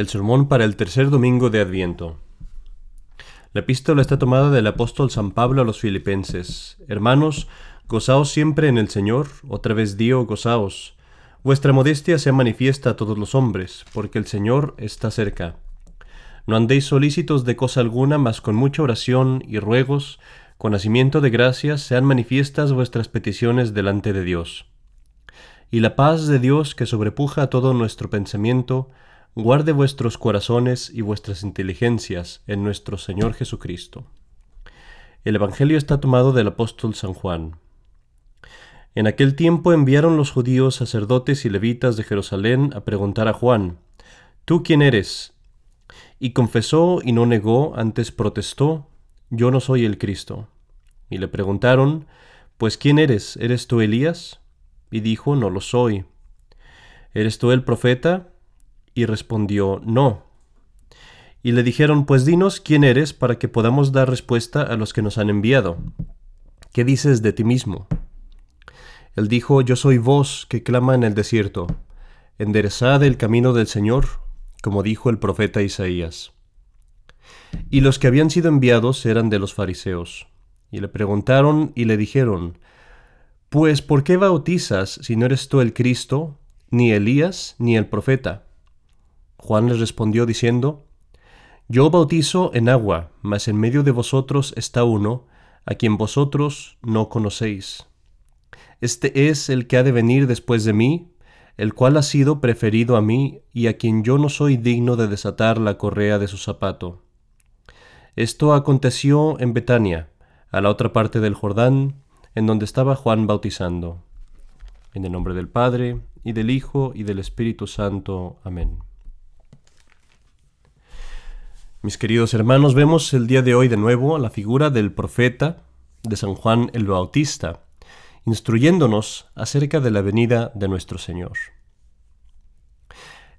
El sermón para el tercer domingo de Adviento. La epístola está tomada del apóstol San Pablo a los filipenses. Hermanos, gozaos siempre en el Señor, otra vez digo, gozaos. Vuestra modestia sea manifiesta a todos los hombres, porque el Señor está cerca. No andéis solícitos de cosa alguna, mas con mucha oración y ruegos, con nacimiento de gracias, sean manifiestas vuestras peticiones delante de Dios. Y la paz de Dios, que sobrepuja todo nuestro pensamiento, guarde vuestros corazones y vuestras inteligencias en nuestro Señor Jesucristo. El Evangelio está tomado del apóstol San Juan. En aquel tiempo enviaron los judíos sacerdotes y levitas de Jerusalén a preguntar a Juan, ¿Tú quién eres? Y confesó y no negó, antes protestó, Yo no soy el Cristo. Y le preguntaron, Pues ¿quién eres? ¿Eres tú Elías? Y dijo, No lo soy. ¿Eres tú el profeta? Y respondió, No. Y le dijeron, Pues dinos quién eres para que podamos dar respuesta a los que nos han enviado. ¿Qué dices de ti mismo? Él dijo, Yo soy voz que clama en el desierto. Enderezad el camino del Señor, como dijo el profeta Isaías. Y los que habían sido enviados eran de los fariseos. Y le preguntaron y le dijeron, Pues ¿por qué bautizas si no eres tú el Cristo, ni Elías, ni el profeta? Juan les respondió diciendo, Yo bautizo en agua, mas en medio de vosotros está uno, a quien vosotros no conocéis. Este es el que ha de venir después de mí, el cual ha sido preferido a mí y a quien yo no soy digno de desatar la correa de su zapato. Esto aconteció en Betania, a la otra parte del Jordán, en donde estaba Juan bautizando. En el nombre del Padre, y del Hijo, y del Espíritu Santo. Amén. Mis queridos hermanos, vemos el día de hoy de nuevo la figura del profeta de San Juan el Bautista, instruyéndonos acerca de la venida de nuestro Señor.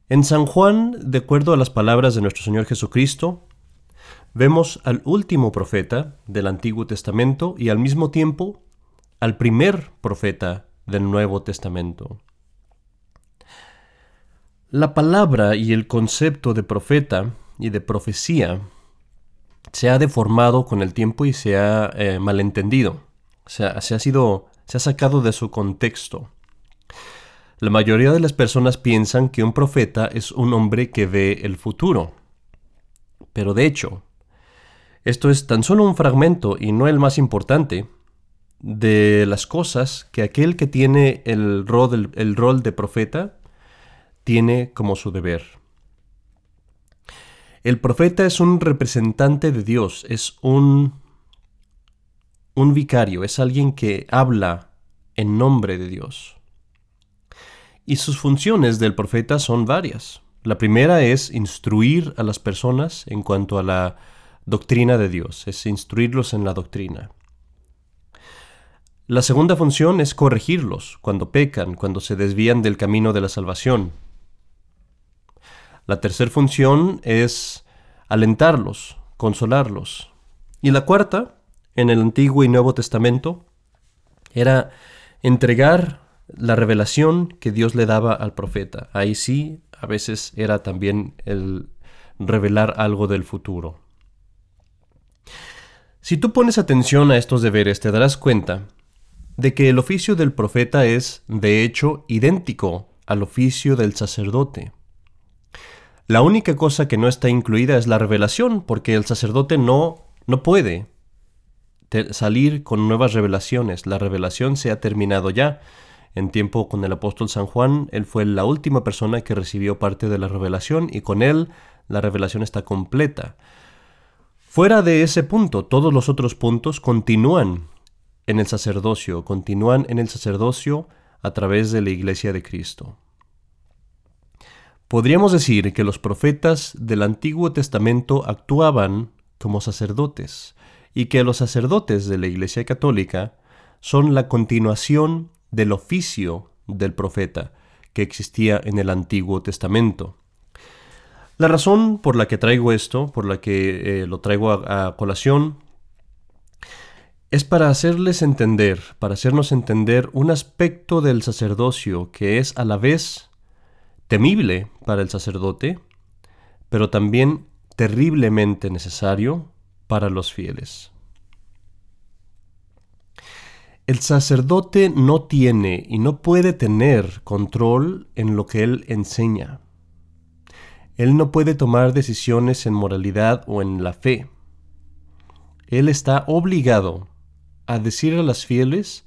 En San Juan, de acuerdo a las palabras de nuestro Señor Jesucristo, vemos al último profeta del Antiguo Testamento y al mismo tiempo al primer profeta del Nuevo Testamento. La palabra y el concepto de profeta y de profecía se ha deformado con el tiempo y se ha eh, malentendido. se ha sido, se ha sacado de su contexto. La mayoría de las personas piensan que un profeta es un hombre que ve el futuro. Pero de hecho, esto es tan solo un fragmento y no el más importante de las cosas que aquel que tiene el rol, el rol de profeta tiene como su deber. El profeta es un representante de Dios, es un, un vicario, es alguien que habla en nombre de Dios. Y sus funciones del profeta son varias. La primera es instruir a las personas en cuanto a la doctrina de Dios, es instruirlos en la doctrina. La segunda función es corregirlos cuando pecan, cuando se desvían del camino de la salvación. La tercera función es alentarlos, consolarlos. Y la cuarta, en el Antiguo y Nuevo Testamento, era entregar la revelación que Dios le daba al profeta. Ahí sí, a veces era también el revelar algo del futuro. Si tú pones atención a estos deberes, te darás cuenta de que el oficio del profeta es, de hecho, idéntico al oficio del sacerdote. La única cosa que no está incluida es la revelación, porque el sacerdote no, no puede salir con nuevas revelaciones. La revelación se ha terminado ya. En tiempo con el apóstol San Juan, él fue la última persona que recibió parte de la revelación y con él la revelación está completa. Fuera de ese punto, todos los otros puntos continúan en el sacerdocio, continúan en el sacerdocio a través de la iglesia de Cristo. Podríamos decir que los profetas del Antiguo Testamento actuaban como sacerdotes y que los sacerdotes de la Iglesia Católica son la continuación del oficio del profeta que existía en el Antiguo Testamento. La razón por la que traigo esto, por la que eh, lo traigo a, a colación, es para hacerles entender, para hacernos entender un aspecto del sacerdocio que es a la vez temible para el sacerdote, pero también terriblemente necesario para los fieles. El sacerdote no tiene y no puede tener control en lo que él enseña. Él no puede tomar decisiones en moralidad o en la fe. Él está obligado a decir a las fieles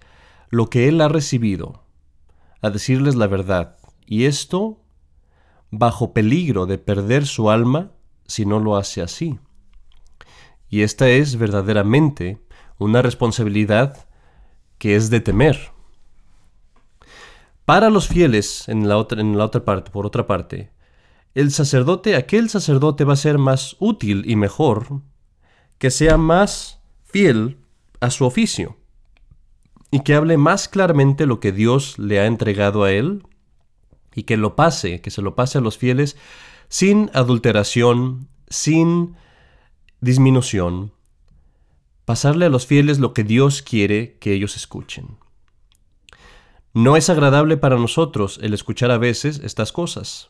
lo que él ha recibido, a decirles la verdad, y esto bajo peligro de perder su alma si no lo hace así. Y esta es verdaderamente una responsabilidad que es de temer. Para los fieles, en la otra, en la otra parte, por otra parte, el sacerdote, aquel sacerdote va a ser más útil y mejor que sea más fiel a su oficio y que hable más claramente lo que Dios le ha entregado a él y que lo pase, que se lo pase a los fieles sin adulteración, sin disminución, pasarle a los fieles lo que Dios quiere que ellos escuchen. No es agradable para nosotros el escuchar a veces estas cosas.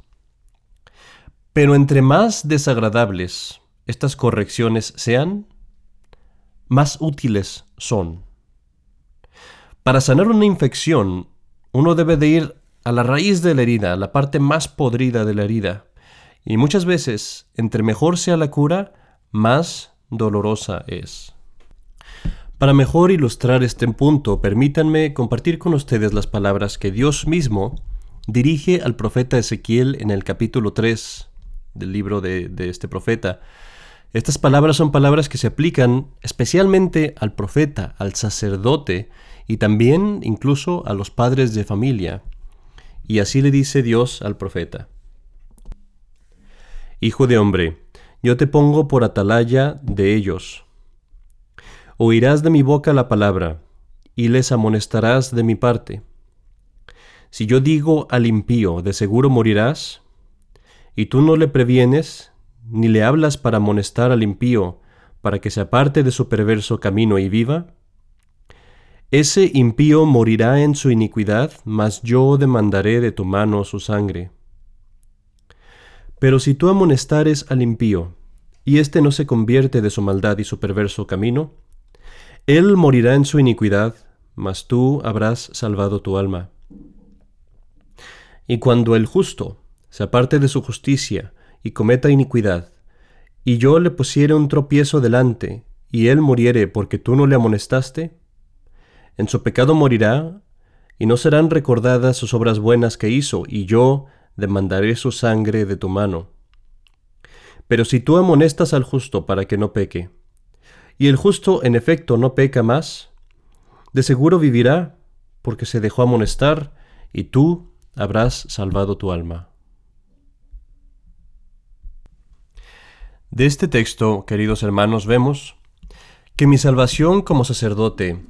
Pero entre más desagradables estas correcciones sean, más útiles son. Para sanar una infección, uno debe de ir a la raíz de la herida, a la parte más podrida de la herida. Y muchas veces, entre mejor sea la cura, más dolorosa es. Para mejor ilustrar este punto, permítanme compartir con ustedes las palabras que Dios mismo dirige al profeta Ezequiel en el capítulo 3 del libro de, de este profeta. Estas palabras son palabras que se aplican especialmente al profeta, al sacerdote y también incluso a los padres de familia. Y así le dice Dios al profeta. Hijo de hombre, yo te pongo por atalaya de ellos. Oirás de mi boca la palabra, y les amonestarás de mi parte. Si yo digo al impío, de seguro morirás, y tú no le previenes, ni le hablas para amonestar al impío, para que se aparte de su perverso camino y viva? Ese impío morirá en su iniquidad, mas yo demandaré de tu mano su sangre. Pero si tú amonestares al impío, y éste no se convierte de su maldad y su perverso camino, él morirá en su iniquidad, mas tú habrás salvado tu alma. Y cuando el justo se aparte de su justicia, y cometa iniquidad, y yo le pusiere un tropiezo delante, y él muriere porque tú no le amonestaste, en su pecado morirá, y no serán recordadas sus obras buenas que hizo, y yo demandaré su sangre de tu mano. Pero si tú amonestas al justo para que no peque, y el justo en efecto no peca más, de seguro vivirá, porque se dejó amonestar, y tú habrás salvado tu alma. De este texto, queridos hermanos, vemos que mi salvación como sacerdote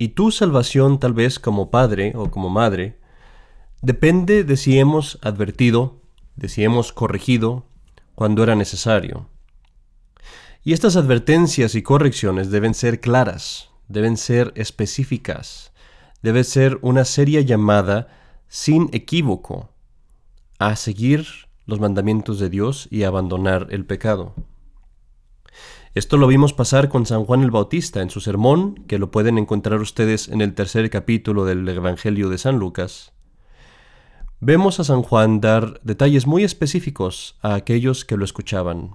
y tu salvación tal vez como padre o como madre depende de si hemos advertido, de si hemos corregido cuando era necesario. Y estas advertencias y correcciones deben ser claras, deben ser específicas, debe ser una seria llamada sin equívoco a seguir los mandamientos de Dios y abandonar el pecado. Esto lo vimos pasar con San Juan el Bautista en su sermón, que lo pueden encontrar ustedes en el tercer capítulo del Evangelio de San Lucas. Vemos a San Juan dar detalles muy específicos a aquellos que lo escuchaban.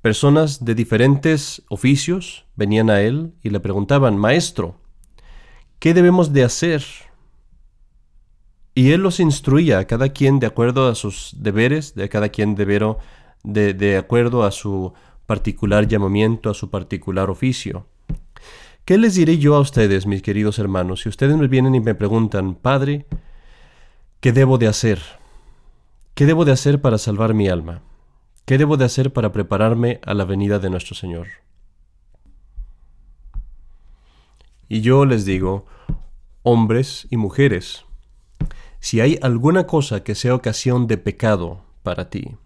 Personas de diferentes oficios venían a él y le preguntaban, Maestro, ¿qué debemos de hacer? Y él los instruía a cada quien de acuerdo a sus deberes, de cada quien de, de, de acuerdo a su particular llamamiento, a su particular oficio. ¿Qué les diré yo a ustedes, mis queridos hermanos, si ustedes me vienen y me preguntan, Padre, ¿qué debo de hacer? ¿Qué debo de hacer para salvar mi alma? ¿Qué debo de hacer para prepararme a la venida de nuestro Señor? Y yo les digo, hombres y mujeres, si hay alguna cosa que sea ocasión de pecado para ti,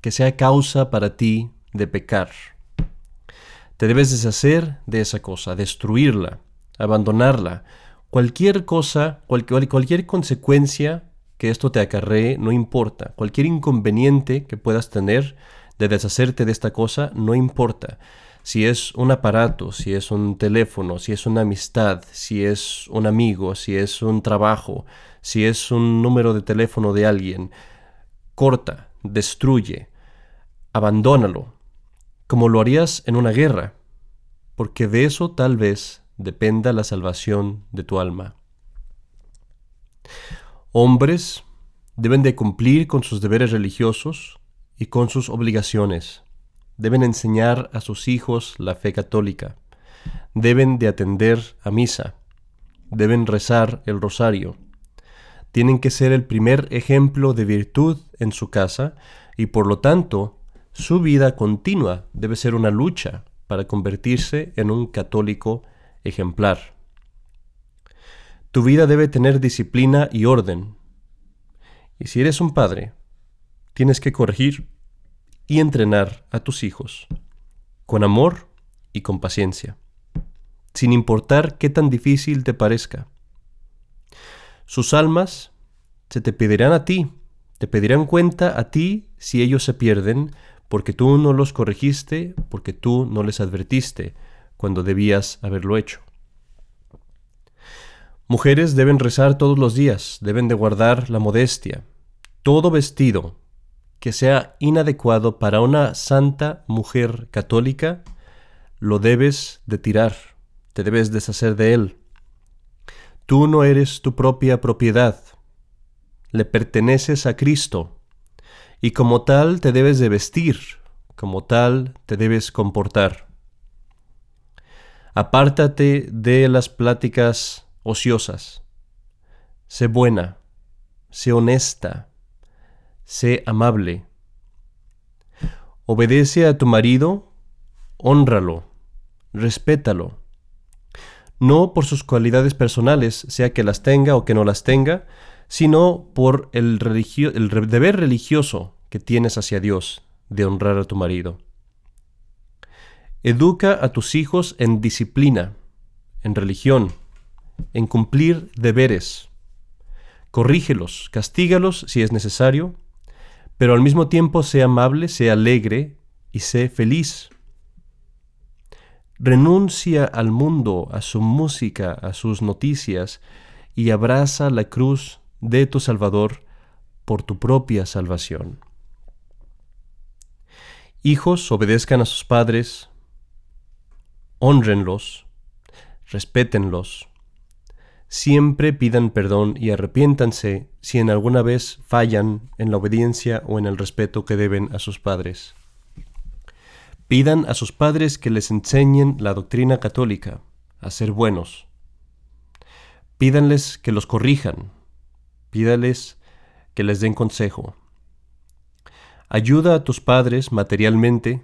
que sea causa para ti de pecar. Te debes deshacer de esa cosa, destruirla, abandonarla. Cualquier cosa, cualquier, cualquier consecuencia que esto te acarree no importa. Cualquier inconveniente que puedas tener de deshacerte de esta cosa no importa. Si es un aparato, si es un teléfono, si es una amistad, si es un amigo, si es un trabajo, si es un número de teléfono de alguien, corta, destruye, abandónalo, como lo harías en una guerra, porque de eso tal vez dependa la salvación de tu alma. Hombres deben de cumplir con sus deberes religiosos y con sus obligaciones. Deben enseñar a sus hijos la fe católica. Deben de atender a misa. Deben rezar el rosario. Tienen que ser el primer ejemplo de virtud en su casa y por lo tanto su vida continua debe ser una lucha para convertirse en un católico ejemplar. Tu vida debe tener disciplina y orden. Y si eres un padre, tienes que corregir y entrenar a tus hijos con amor y con paciencia, sin importar qué tan difícil te parezca. Sus almas se te pedirán a ti, te pedirán cuenta a ti si ellos se pierden, porque tú no los corregiste, porque tú no les advertiste cuando debías haberlo hecho. Mujeres deben rezar todos los días, deben de guardar la modestia. Todo vestido que sea inadecuado para una santa mujer católica, lo debes de tirar, te debes deshacer de él. Tú no eres tu propia propiedad, le perteneces a Cristo, y como tal te debes de vestir, como tal te debes comportar. Apártate de las pláticas ociosas. Sé buena, sé honesta, sé amable. Obedece a tu marido, honralo, respétalo. No por sus cualidades personales, sea que las tenga o que no las tenga, sino por el, deber religioso que tienes hacia Dios de honrar a tu marido. Educa a tus hijos en disciplina, en religión, en cumplir deberes. Corrígelos, castígalos si es necesario, pero al mismo tiempo sea amable, sea alegre y sé feliz. Renuncia al mundo, a su música, a sus noticias, y abraza la cruz de tu Salvador por tu propia salvación. Hijos, obedezcan a sus padres, honrenlos, respétenlos, siempre pidan perdón y arrepiéntanse si en alguna vez fallan en la obediencia o en el respeto que deben a sus padres. Pidan a sus padres que les enseñen la doctrina católica, a ser buenos. Pídanles que los corrijan. Pídales que les den consejo. Ayuda a tus padres materialmente,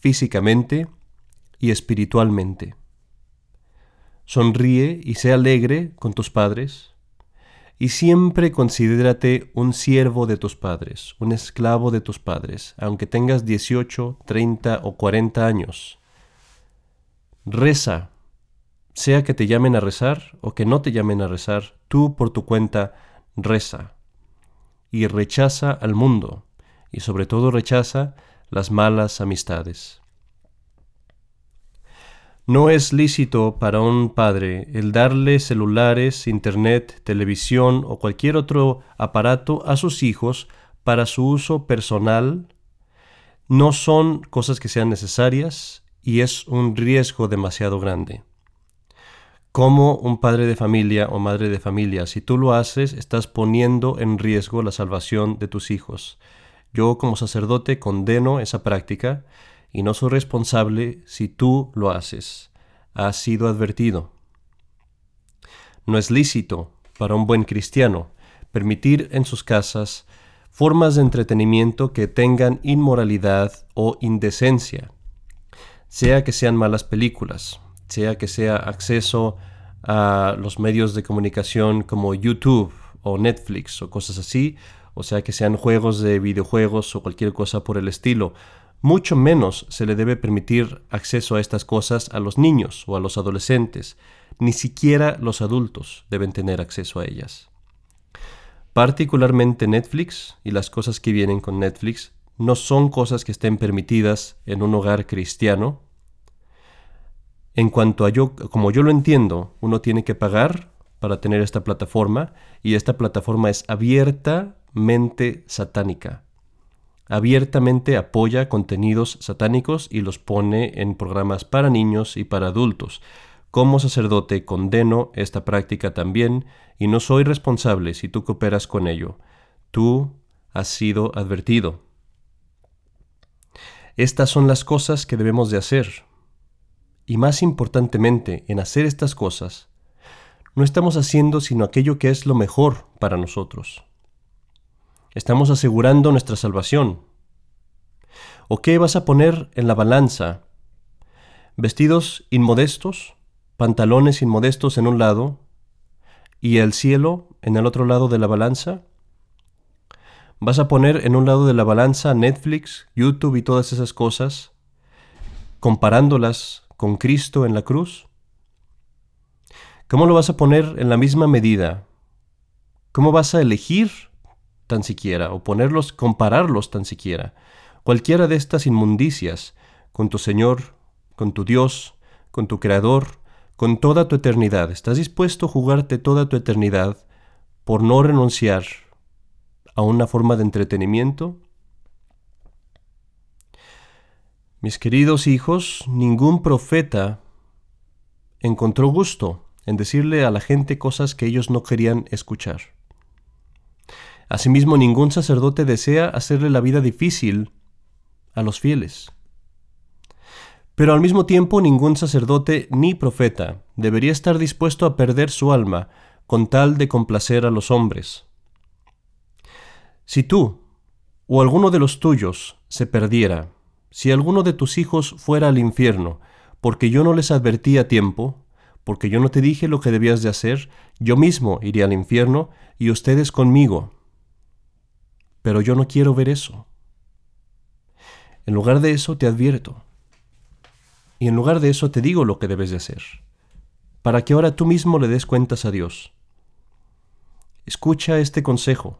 físicamente y espiritualmente. Sonríe y sé alegre con tus padres, y siempre considérate un siervo de tus padres, un esclavo de tus padres, aunque tengas 18, 30 o 40 años. Reza, sea que te llamen a rezar o que no te llamen a rezar, tú por tu cuenta reza. Y rechaza al mundo, y sobre todo rechaza las malas amistades. No es lícito para un padre el darle celulares, internet, televisión o cualquier otro aparato a sus hijos para su uso personal. No son cosas que sean necesarias y es un riesgo demasiado grande. Como un padre de familia o madre de familia, si tú lo haces, estás poniendo en riesgo la salvación de tus hijos. Yo como sacerdote condeno esa práctica y no soy responsable si tú lo haces. Has sido advertido. No es lícito para un buen cristiano permitir en sus casas formas de entretenimiento que tengan inmoralidad o indecencia, sea que sean malas películas, sea que sea acceso a los medios de comunicación como YouTube o Netflix o cosas así, o sea que sean juegos de videojuegos o cualquier cosa por el estilo, mucho menos se le debe permitir acceso a estas cosas a los niños o a los adolescentes, ni siquiera los adultos deben tener acceso a ellas. Particularmente Netflix y las cosas que vienen con Netflix no son cosas que estén permitidas en un hogar cristiano. En cuanto a yo, como yo lo entiendo, uno tiene que pagar para tener esta plataforma y esta plataforma es abiertamente satánica. Abiertamente apoya contenidos satánicos y los pone en programas para niños y para adultos. Como sacerdote condeno esta práctica también y no soy responsable si tú cooperas con ello. Tú has sido advertido. Estas son las cosas que debemos de hacer. Y más importantemente, en hacer estas cosas, no estamos haciendo sino aquello que es lo mejor para nosotros. Estamos asegurando nuestra salvación. ¿O qué vas a poner en la balanza? ¿Vestidos inmodestos? ¿Pantalones inmodestos en un lado? ¿Y el cielo en el otro lado de la balanza? ¿Vas a poner en un lado de la balanza Netflix, YouTube y todas esas cosas, comparándolas con Cristo en la cruz? ¿Cómo lo vas a poner en la misma medida? ¿Cómo vas a elegir tan siquiera o ponerlos, compararlos tan siquiera? Cualquiera de estas inmundicias con tu Señor, con tu Dios, con tu Creador, con toda tu eternidad. ¿Estás dispuesto a jugarte toda tu eternidad por no renunciar a una forma de entretenimiento? Mis queridos hijos, ningún profeta encontró gusto en decirle a la gente cosas que ellos no querían escuchar. Asimismo, ningún sacerdote desea hacerle la vida difícil a los fieles. Pero al mismo tiempo ningún sacerdote ni profeta debería estar dispuesto a perder su alma con tal de complacer a los hombres. Si tú o alguno de los tuyos se perdiera, si alguno de tus hijos fuera al infierno, porque yo no les advertí a tiempo, porque yo no te dije lo que debías de hacer, yo mismo iría al infierno y ustedes conmigo. Pero yo no quiero ver eso. En lugar de eso te advierto. Y en lugar de eso te digo lo que debes de hacer, para que ahora tú mismo le des cuentas a Dios. Escucha este consejo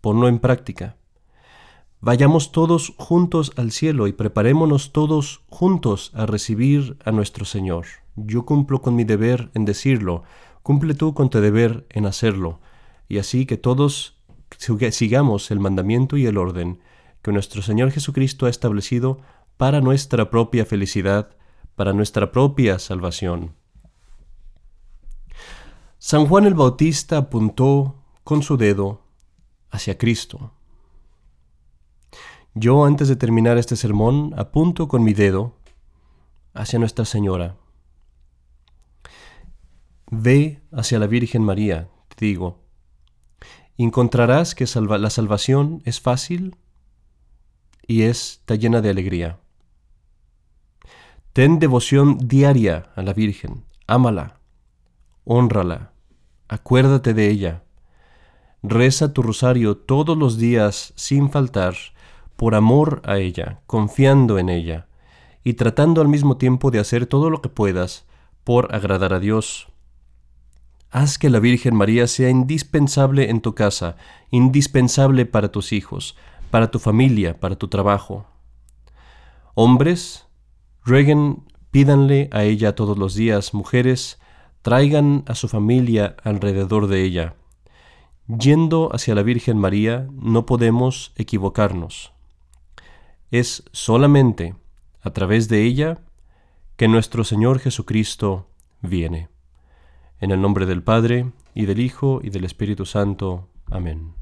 ponlo en práctica. Vayamos todos juntos al cielo y preparémonos todos juntos a recibir a nuestro Señor. Yo cumplo con mi deber en decirlo, cumple tú con tu deber en hacerlo, y así que todos sigamos el mandamiento y el orden que nuestro Señor Jesucristo ha establecido para nuestra propia felicidad, para nuestra propia salvación. San Juan el Bautista apuntó con su dedo hacia Cristo. Yo antes de terminar este sermón apunto con mi dedo hacia Nuestra Señora. Ve hacia la Virgen María, te digo. Encontrarás que la salvación es fácil y está llena de alegría. Ten devoción diaria a la Virgen, ámala, honrala, acuérdate de ella Reza tu rosario todos los días sin faltar, por amor a ella, confiando en ella, y tratando al mismo tiempo de hacer todo lo que puedas por agradar a Dios. Haz que la Virgen María sea indispensable en tu casa, indispensable para tus hijos, para tu familia, para tu trabajo. Hombres, rueguen, pídanle a ella todos los días, mujeres, traigan a su familia alrededor de ella Yendo hacia la Virgen María no podemos equivocarnos. Es solamente a través de ella que nuestro Señor Jesucristo viene. En el nombre del Padre, y del Hijo, y del Espíritu Santo. Amén.